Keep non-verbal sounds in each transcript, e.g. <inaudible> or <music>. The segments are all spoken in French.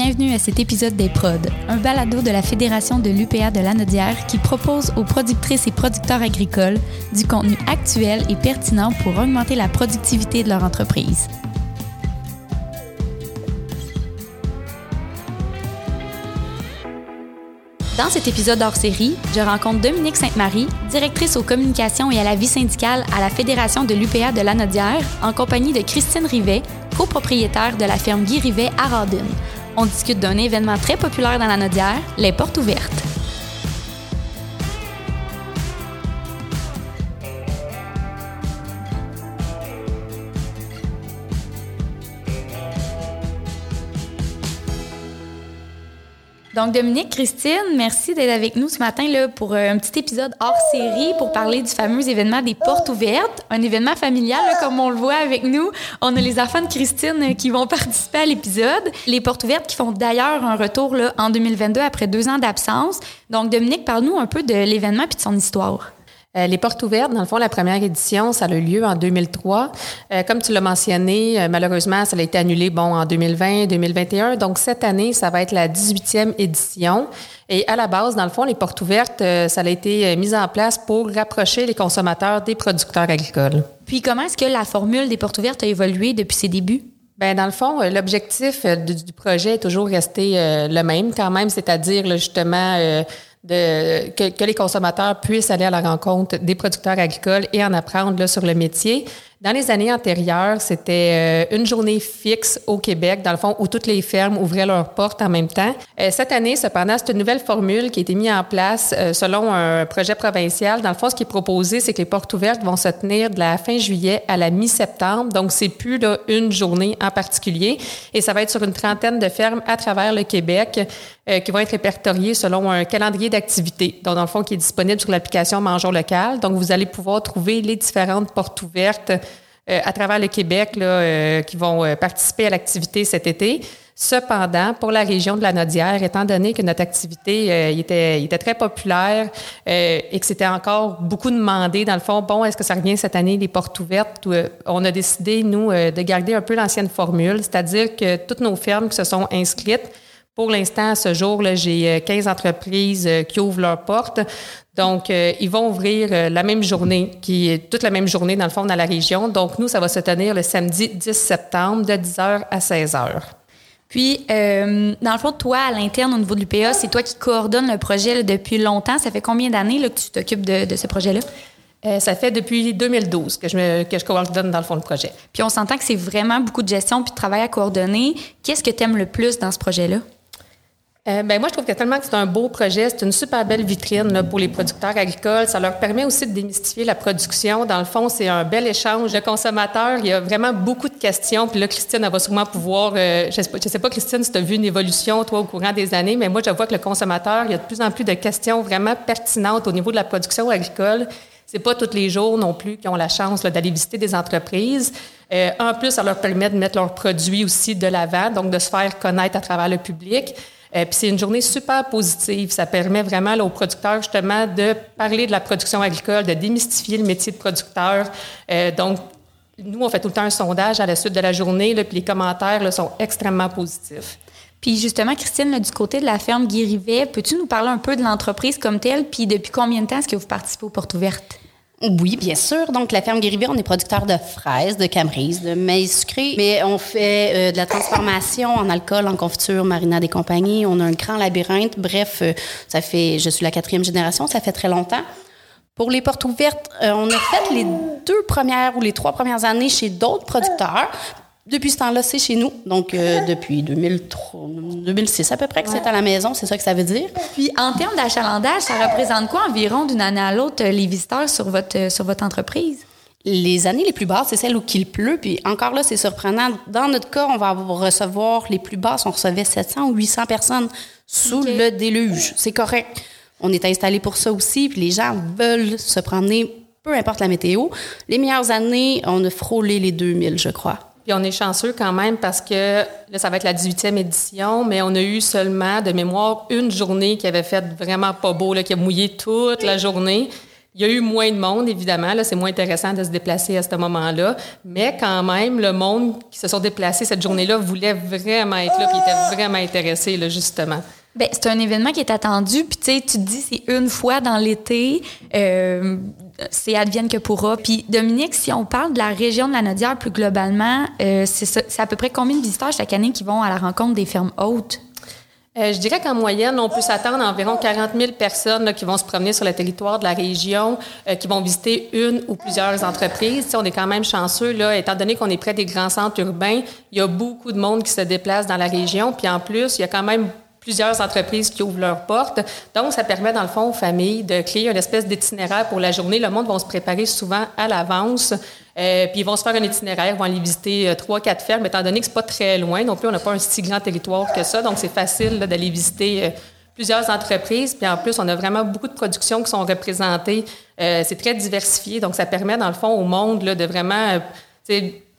Bienvenue à cet épisode des Prods, un balado de la Fédération de l'UPA de Lanaudière qui propose aux productrices et producteurs agricoles du contenu actuel et pertinent pour augmenter la productivité de leur entreprise. Dans cet épisode hors série, je rencontre Dominique Sainte-Marie, directrice aux communications et à la vie syndicale à la Fédération de l'UPA de Lanaudière, en compagnie de Christine Rivet, copropriétaire de la ferme Guy Rivet à Radun. On discute d'un événement très populaire dans la Nodière, les portes ouvertes. Donc, Dominique, Christine, merci d'être avec nous ce matin là, pour euh, un petit épisode hors série pour parler du fameux événement des portes ouvertes, un événement familial, comme on le voit avec nous. On a les enfants de Christine euh, qui vont <laughs> participer à l'épisode. Les portes ouvertes qui font d'ailleurs un retour là, en 2022 après deux ans d'absence. Donc, Dominique, parle-nous un peu de l'événement puis de son histoire. Euh, les portes ouvertes, dans le fond, la première édition, ça a eu lieu en 2003. Euh, comme tu l'as mentionné, euh, malheureusement, ça a été annulé bon en 2020, 2021. Donc cette année, ça va être la 18e édition. Et à la base, dans le fond, les portes ouvertes, ça a été mis en place pour rapprocher les consommateurs des producteurs agricoles. Puis comment est-ce que la formule des portes ouvertes a évolué depuis ses débuts? Ben dans le fond, l'objectif du, projet est toujours resté le même quand même, c'est-à-dire justement que, les consommateurs puissent aller à la rencontre des producteurs agricoles et en apprendre sur le métier. Dans les années antérieures, c'était euh, une journée fixe au Québec, dans le fond, où toutes les fermes ouvraient leurs portes en même temps. Euh, cette année, cependant, c'est une nouvelle formule qui a été mise en place euh, selon un projet provincial. Dans le fond, ce qui est proposé, c'est que les portes ouvertes vont se tenir de la fin juillet à la mi-septembre. Donc, c'est plus là, une journée en particulier. Et ça va être sur une trentaine de fermes à travers le Québec qui vont être répertoriées selon un calendrier d'activité. Donc, dans le fond, qui est disponible sur l'application Mangeons local. Donc, vous allez pouvoir trouver les différentes portes ouvertes à travers le Québec là, euh, qui vont euh, participer à l'activité cet été. Cependant, pour la région de la Nodière, étant donné que notre activité il était, était très populaire et que c'était encore beaucoup demandé, dans le fond, bon, est-ce que ça revient cette année, les portes ouvertes? on a décidé, nous, de garder un peu l'ancienne formule, c'est-à-dire que toutes nos fermes qui se sont inscrites, pour l'instant, à ce jour, j'ai 15 entreprises qui ouvrent leurs portes. Donc, euh, ils vont ouvrir euh, la même journée, qui est toute la même journée, dans le fond, dans la région. Donc, nous, ça va se tenir le samedi 10 septembre de 10h à 16h. Puis, euh, dans le fond, toi, à l'interne, au niveau de l'UPA, c'est toi qui coordonnes le projet depuis longtemps. Ça fait combien d'années que tu t'occupes de, ce projet-là? ça fait depuis 2012 que je, que je coordonne dans le fond le projet. Puis on s'entend que c'est vraiment beaucoup de gestion puis de travail à coordonner. Qu'est-ce que tu aimes le plus dans ce projet-là? Euh, ben moi, je trouve que tellement que c'est un beau projet, c'est une super belle vitrine là, pour les producteurs agricoles. Ça leur permet aussi de démystifier la production. Dans le fond, c'est un bel échange de consommateurs. Il y a vraiment beaucoup de questions. Puis là, Christine, elle va sûrement pouvoir... Euh, je ne sais, pas, Christine, si tu as vu une évolution, toi, au courant des années, mais moi, je vois que le consommateur, il y a de plus en plus de questions vraiment pertinentes au niveau de la production agricole. C'est pas tous les jours non plus qu'ils ont la chance d'aller visiter des entreprises. Euh, en plus, ça leur permet de mettre leurs produits aussi de l'avant, donc de se faire connaître à travers le public. Euh, puis c'est une journée super positive. Ça permet vraiment aux producteurs justement de parler de la production agricole, de démystifier le métier de producteur. Euh, donc, nous, on fait tout le temps un sondage à la suite de la journée, là, puis les commentaires là, sont extrêmement positifs. Puis justement, Christine, là, du côté de la ferme Guy peux-tu nous parler un peu de l'entreprise comme telle, puis depuis combien de temps est-ce que vous participez aux portes ouvertes? Oui, bien sûr. Donc, la ferme Guéribé, on est producteur de fraises, de camerises, de maïs sucré, mais on fait euh, de la transformation en alcool, en confiture, marinade et compagnie. On a un grand labyrinthe. Bref, euh, ça fait, je suis la quatrième génération, ça fait très longtemps. Pour les portes ouvertes, euh, on a fait les deux premières ou les trois premières années chez d'autres producteurs. Depuis ce temps-là, c'est chez nous. Donc, euh, depuis 2003, 2006 à peu près que c'est à la maison, c'est ça que ça veut dire. Puis, en termes d'achalandage, ça représente quoi environ d'une année à l'autre les visiteurs sur votre, euh, sur votre entreprise? Les années les plus basses, c'est celles où il pleut. Puis encore là, c'est surprenant. Dans notre cas, on va recevoir les plus basses. On recevait 700 ou 800 personnes sous le déluge. C'est correct. On est installé pour ça aussi. Puis les gens veulent se promener, peu importe la météo. Les meilleures années, on a frôlé les 2000, je crois. Puis on est chanceux quand même parce que là, ça va être la 18e édition, mais on a eu seulement de mémoire une journée qui avait fait vraiment pas beau, là, qui a mouillé toute la journée. Il y a eu moins de monde, évidemment. Là, c'est moins intéressant de se déplacer à ce moment-là. Mais quand même, le monde qui se sont déplacés cette journée-là voulait vraiment être là, puis était vraiment intéressé, là, justement. Bien, c'est un événement qui est attendu, puis tu sais, tu te dis c'est une fois dans l'été, euh, c'est advienne que pourra. Puis Dominique, si on parle de la région de la Nodière plus globalement, euh, c'est à peu près combien de visiteurs chaque année qui vont à la rencontre des fermes hautes? Euh, je dirais qu'en moyenne, on peut s'attendre à environ 40 000 personnes qui vont se promener sur le territoire de la région, euh, qui vont visiter une ou plusieurs entreprises. on est quand même chanceux, là, étant donné qu'on est près des grands centres urbains, il y a beaucoup de monde qui se déplace dans la région. Puis en plus, il y a quand même plusieurs entreprises qui ouvrent leurs portes. Donc, ça permet, dans le fond, aux familles de créer une espèce d'itinéraire pour la journée. Le monde va se préparer souvent à l'avance. Euh, puis ils vont se faire un itinéraire, vont aller visiter euh, trois, quatre fermes, étant donné que c'est pas très loin non plus, on n'a pas un si grand territoire que ça, donc c'est facile d'aller visiter euh, plusieurs entreprises. Puis en plus, on a vraiment beaucoup de productions qui sont représentées. c'est très diversifié, donc ça permet dans le fond au monde là, de vraiment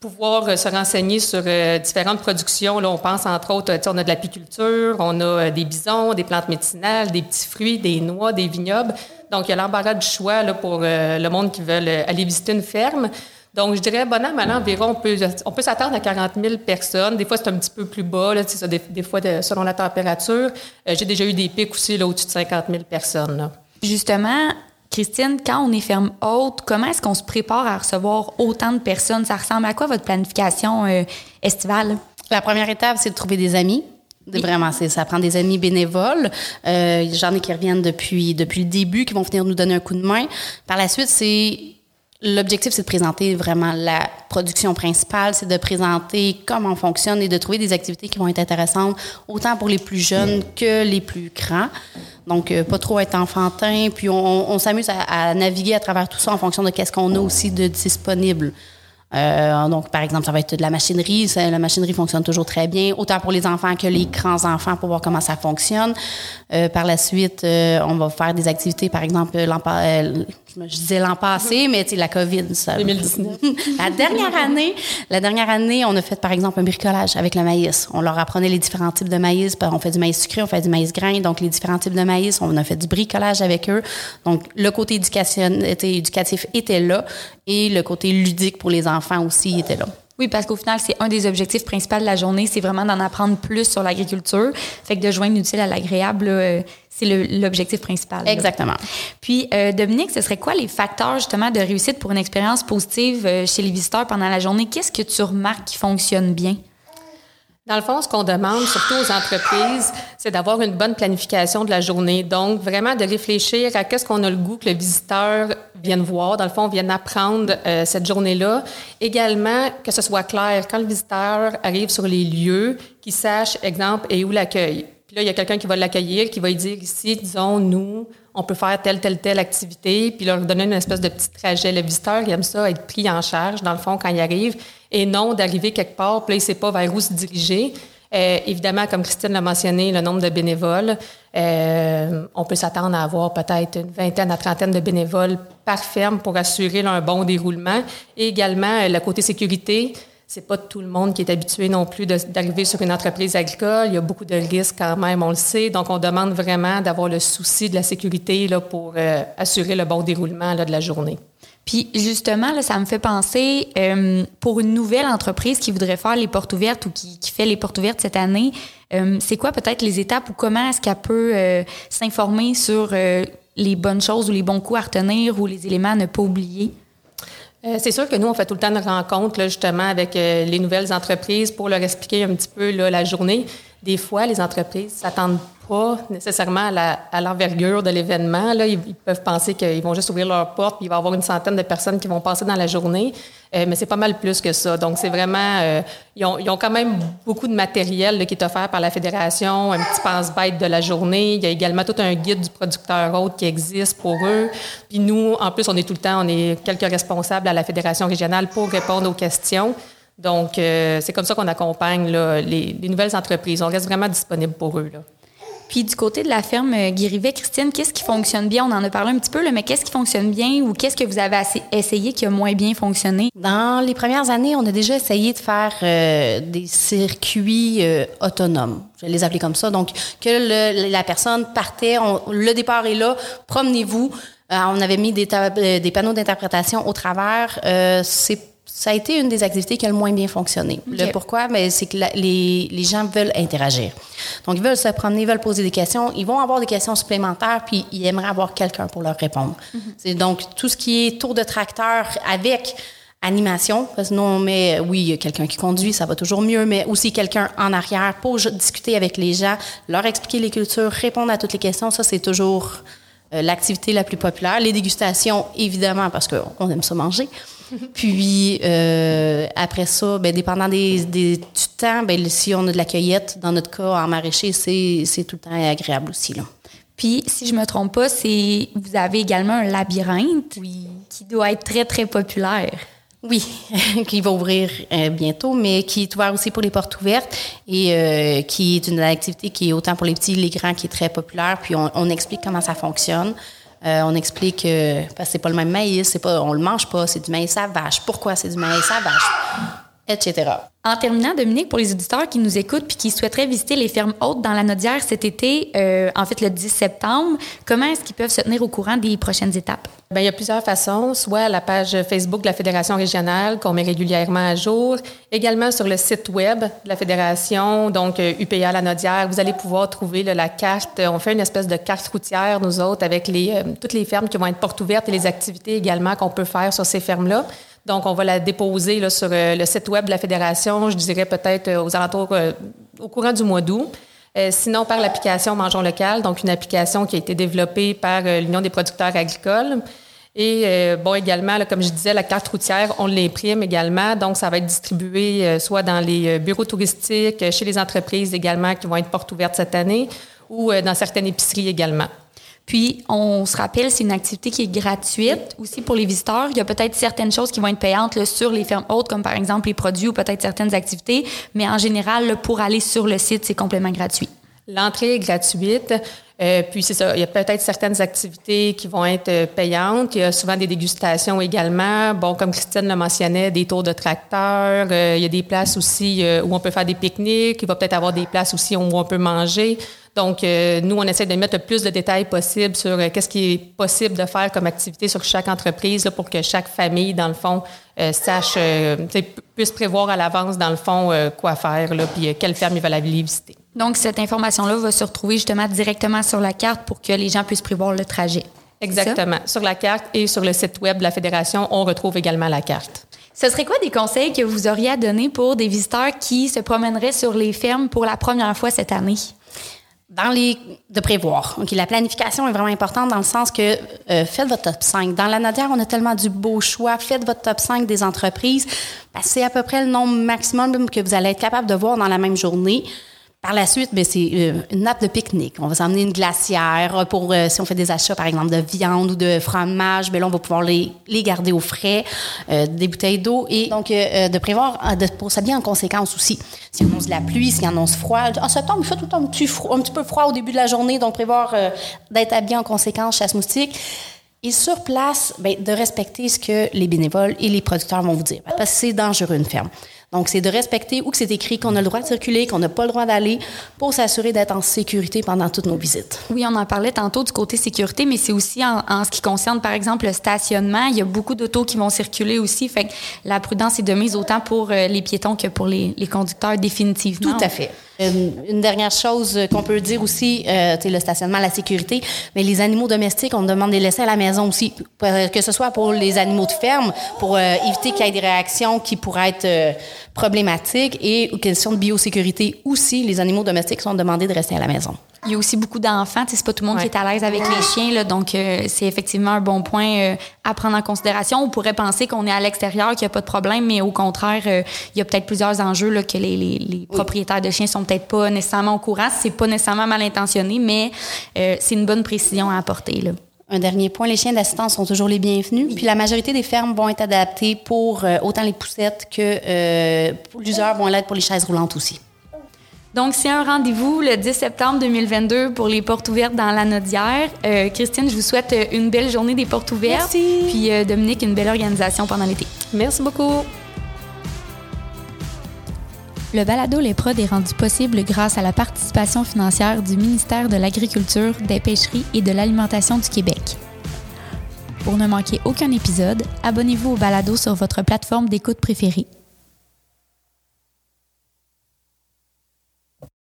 pouvoir se renseigner sur différentes productions. Là, on pense entre autres, on a de l'apiculture, on a des bisons, des plantes médicinales, des petits fruits, des noix, des vignobles. Donc, il y a l'embarras du choix là, pour le monde qui veut aller visiter une ferme. Donc, je dirais, bon an, mal environ, on peut, on peut s'attendre à 40 000 personnes. Des fois, c'est un petit peu plus bas, là, des, fois, selon la température. Euh, j'ai déjà eu des pics aussi, là, au-dessus de 50 000 personnes. Là. Justement, Christine, quand on est ferme haute, comment est-ce qu'on se prépare à recevoir autant de personnes? Ça ressemble à quoi votre planification euh, estivale? La première étape, c'est de trouver des amis. Vraiment, c'est ça prend des amis bénévoles. Euh, J'en ai qui reviennent depuis depuis le début, qui vont venir nous donner un coup de main. Par la suite, c'est L'objectif, c'est de présenter vraiment la production principale, c'est de présenter comment on fonctionne et de trouver des activités qui vont être intéressantes autant pour les plus jeunes que les plus grands. Donc, euh, pas trop être enfantin. Puis, on, on s'amuse à, à, naviguer à travers tout ça en fonction de qu'est-ce qu'on a aussi de disponible. Euh, donc, par exemple, ça va être de la machinerie. la machinerie fonctionne toujours très bien, autant pour les enfants que les grands enfants pour voir comment ça fonctionne. Euh, par la suite, euh, on va faire des activités, par exemple, euh, je disais l'an passé, mais la COVID, ça. 2019. <laughs> la dernière année, la dernière année, on a fait, par exemple, un bricolage avec le maïs. On leur apprenait les différents types de maïs. On fait du maïs sucré, on fait du maïs grain, donc les différents types de maïs. On a fait du bricolage avec eux. Donc, le côté éducatif était là et le côté ludique pour les enfants aussi était là. Oui, parce qu'au final, c'est un des objectifs principaux de la journée, c'est vraiment d'en apprendre plus sur l'agriculture. Fait que de joindre l'utile à l'agréable, euh, c'est l'objectif principal. Exactement. Puis, euh, Dominique, ce serait quoi les facteurs justement de réussite pour une expérience positive euh, chez les visiteurs pendant la journée? Qu'est-ce que tu remarques qui fonctionne bien? Dans le fond, ce qu'on demande, surtout aux entreprises, c'est d'avoir une bonne planification de la journée. Donc, vraiment de réfléchir à qu'est-ce qu'on a le goût que le visiteur vienne voir. Dans le fond, vienne apprendre euh, cette journée-là. Également, que ce soit clair. Quand le visiteur arrive sur les lieux, qu'il sache, exemple, et où l'accueil. Puis là, il y a quelqu'un qui va l'accueillir, qui va lui dire ici, disons, nous, on peut faire telle, telle, telle activité, puis leur donner une espèce de petit trajet. Le visiteur, il aime ça, être pris en charge, dans le fond, quand il arrive et non d'arriver quelque part, puis là, il ne sait pas vers où se diriger. Euh, évidemment, comme Christine l'a mentionné, le nombre de bénévoles, euh, on peut s'attendre à avoir peut-être une vingtaine à trentaine de bénévoles par ferme pour assurer un bon déroulement. Et également, euh, le côté sécurité, c'est pas tout le monde qui est habitué non plus d'arriver sur une entreprise agricole. Il y a beaucoup de risques quand même, on le sait. Donc, on demande vraiment d'avoir le souci de la sécurité là, pour assurer le bon déroulement là, de la journée. Puis justement, là, ça me fait penser, euh, pour une nouvelle entreprise qui voudrait faire les portes ouvertes ou qui, fait les portes ouvertes cette année, euh, c'est quoi peut-être les étapes ou comment est-ce qu'elle peut euh, s'informer sur les bonnes choses ou les bons coups à retenir ou les éléments à ne pas oublier? C'est sûr que nous, on fait tout le temps de rencontres justement avec les nouvelles entreprises pour leur expliquer un petit peu la journée. Des fois, les entreprises s'attendent pas nécessairement à l'envergure de l'événement. Là, ils, peuvent penser qu'ils vont juste ouvrir leur porte, puis il va y avoir une centaine de personnes qui vont passer dans la journée. Euh, mais c'est pas mal plus que ça. Donc, c'est vraiment... Euh, ils, ont, ils, ont, quand même beaucoup de matériel qui est offert par la Fédération, un petit passe-bête de la journée. Il y a également tout un guide du producteur hôte qui existe pour eux. Puis nous, en plus, on est tout le temps, on est quelques responsables à la Fédération régionale pour répondre aux questions. Donc, euh, c'est comme ça qu'on accompagne les, les, nouvelles entreprises. On reste vraiment disponible pour eux. Puis du côté de la ferme euh, Guirivet, Christine, qu'est-ce qui fonctionne bien? On en a parlé un petit peu, là, mais qu'est-ce qui fonctionne bien ou qu'est-ce que vous avez essayé qui a moins bien fonctionné? Dans les premières années, on a déjà essayé de faire euh, des circuits euh, autonomes. Je vais les appeler comme ça. Donc, que le, la personne partait, le départ est là, promenez-vous. on avait mis des, des panneaux d'interprétation au travers. c'est ça a été une des activités qui a le moins bien fonctionné. Le pourquoi, mais c'est que les, les, gens veulent interagir. Donc, ils veulent se promener, ils veulent poser des questions. Ils vont avoir des questions supplémentaires, puis ils aimeraient avoir quelqu'un pour leur répondre. Mhm. C'est donc tout ce qui est tour de tracteur avec animation, parce que nous, on met, oui, quelqu'un qui conduit, ça va toujours mieux, mais aussi quelqu'un en arrière pour discuter avec les gens, leur expliquer les cultures, répondre à toutes les questions. Ça, c'est toujours euh, l'activité la plus populaire. Les dégustations, évidemment, parce qu'on aime ça manger. <laughs> Puis euh, après ça, ben, dépendant des, du temps, ben, si on a de la cueillette, dans notre cas en maraîcher, c'est tout le temps agréable aussi. Là. Puis, si je me trompe pas, c'est vous avez également un labyrinthe qui doit être très, très populaire. Oui, <laughs> qui va ouvrir euh, bientôt, mais qui est ouvert aussi pour les portes ouvertes et euh, qui est une activité qui est autant pour les petits que les grands, qui est très populaire. Puis on, on explique comment ça fonctionne. Euh, on explique que parce c'est pas le même maïs, c'est pas, on le mange pas, c'est du maïs à vache. Pourquoi c'est du maïs à vache, etc. En terminant, Dominique, pour les auditeurs qui nous écoutent puis qui souhaiteraient visiter les fermes hautes dans la Nodière cet été, euh, en fait le 10 septembre, comment est-ce qu'ils peuvent se tenir au courant des prochaines étapes? Bien, il y a plusieurs façons, soit la page Facebook de la Fédération régionale qu'on met régulièrement à jour, également sur le site web de la Fédération, donc UPA euh, La Nodière, vous allez pouvoir trouver la carte. On fait une espèce de carte routière, nous autres, avec euh, toutes les fermes qui vont être portes ouvertes et les activités également qu'on peut faire sur ces fermes-là. Donc, on va la déposer sur euh, le site web de la Fédération, je dirais peut-être euh, aux alentours, euh, au courant du mois d'août. sinon, par l'application Mangeons local, donc une application qui a été développée par l'Union des producteurs agricoles. Et bon, également, comme je disais, la carte routière, on l'imprime également. Donc, ça va être distribué soit dans les bureaux touristiques, chez les entreprises également qui vont être portes ouvertes cette année, ou dans certaines épiceries également. Puis, on se rappelle, c'est une activité qui est gratuite aussi pour les visiteurs. Il y a peut-être certaines choses qui vont être payantes sur les fermes hautes, comme par exemple les produits ou peut-être certaines activités, mais en général, pour aller sur le site, c'est complètement gratuit. L'entrée est gratuite. Euh, puis c'est ça, il y a peut-être certaines activités qui vont être euh, payantes. Il y a souvent des dégustations également. Bon, comme Christine le mentionnait, des tours de tracteur. Euh, il y a des places aussi où on peut faire des pique-niques. Il va peut-être avoir des places aussi où on peut manger. Donc, nous, on essaie de mettre le plus de détails possible sur qu'est-ce qui est possible de faire comme activité sur chaque entreprise pour que chaque famille, dans le fond, sache, puisse prévoir à l'avance, dans le fond, quoi faire, là, puis quelle ferme ils veulent aller visiter. Donc, cette information-là va se retrouver justement directement sur la carte pour que les gens puissent prévoir le trajet. Exactement. Sur la carte et sur le site Web de la Fédération, on retrouve également la carte. Ce serait quoi des conseils que vous auriez à donner pour des visiteurs qui se promèneraient sur les fermes pour la première fois cette année? De prévoir. Ok, la planification est vraiment importante dans le sens que euh, faites votre top 5. Dans la Nadière, on a tellement du beau choix. Faites votre top 5 des entreprises. C'est à peu près le nombre maximum que vous allez être capable de voir dans la même journée. Par la suite, ben, c'est euh, une nappe de pique-nique. On va s'emmener une glacière pour, euh, si on fait des achats, par exemple, de viande ou de fromage, ben là, on va pouvoir les, les garder au frais, euh, des bouteilles d'eau. Et donc, de prévoir, de, pour s'habiller en conséquence aussi. S'il annonce de la pluie, s'il annonce froid. En septembre, il fait tout un petit, froid, un petit peu froid au début de la journée, donc prévoir d'être habillé en conséquence, chasse moustique. Et sur place, ben, de respecter ce que les bénévoles et les producteurs vont vous dire. Parce que c'est dangereux, une ferme. Donc, c'est de respecter où que c'est écrit qu'on a le droit de circuler, qu'on n'a pas le droit d'aller pour s'assurer d'être en sécurité pendant toutes nos visites. Oui, on en parlait tantôt du côté sécurité, mais c'est aussi en, ce qui concerne, par exemple, le stationnement. Il y a beaucoup d'autos qui vont circuler aussi. Fait que la prudence est de mise autant pour euh, les piétons que pour les, les conducteurs définitivement. Tout à fait. Une, dernière chose qu'on peut dire aussi, euh, le stationnement, la sécurité, mais les animaux domestiques, on demande de les laisser à la maison aussi, que ce soit pour les animaux de ferme, pour euh, éviter qu'il y ait des réactions qui pourraient être euh, problématiques, et aux questions de biosécurité aussi, les animaux domestiques sont demandés de rester à la maison. Il y a aussi beaucoup d'enfants. C'est pas tout le monde qui est à l'aise avec les chiens, là, donc euh, c'est effectivement un bon point euh, à prendre en considération. On pourrait penser qu'on est à l'extérieur, qu'il n'y a pas de problème, mais au contraire, euh, il y a peut-être plusieurs enjeux là, que les, les, propriétaires de chiens sont peut-être pas nécessairement au courant. C'est pas nécessairement mal intentionné, mais c'est une bonne précision à apporter. Là. Un dernier point, les chiens d'assistance sont toujours les bienvenus. Puis la majorité des fermes vont être adaptées pour autant les poussettes que plusieurs vont l'être pour les chaises roulantes aussi. Donc, c'est un rendez-vous le 10 septembre 2022 pour les portes ouvertes dans la Nodière. Euh, Christine, je vous souhaite euh, une belle journée des portes ouvertes. Merci. Puis euh, Dominique, une belle organisation pendant l'été. Merci beaucoup. Le balado Les Prods est rendu possible grâce à la participation financière du ministère de l'Agriculture, des Pêcheries et de l'Alimentation du Québec. Pour ne manquer aucun épisode, abonnez-vous au balado sur votre plateforme d'écoute préférée.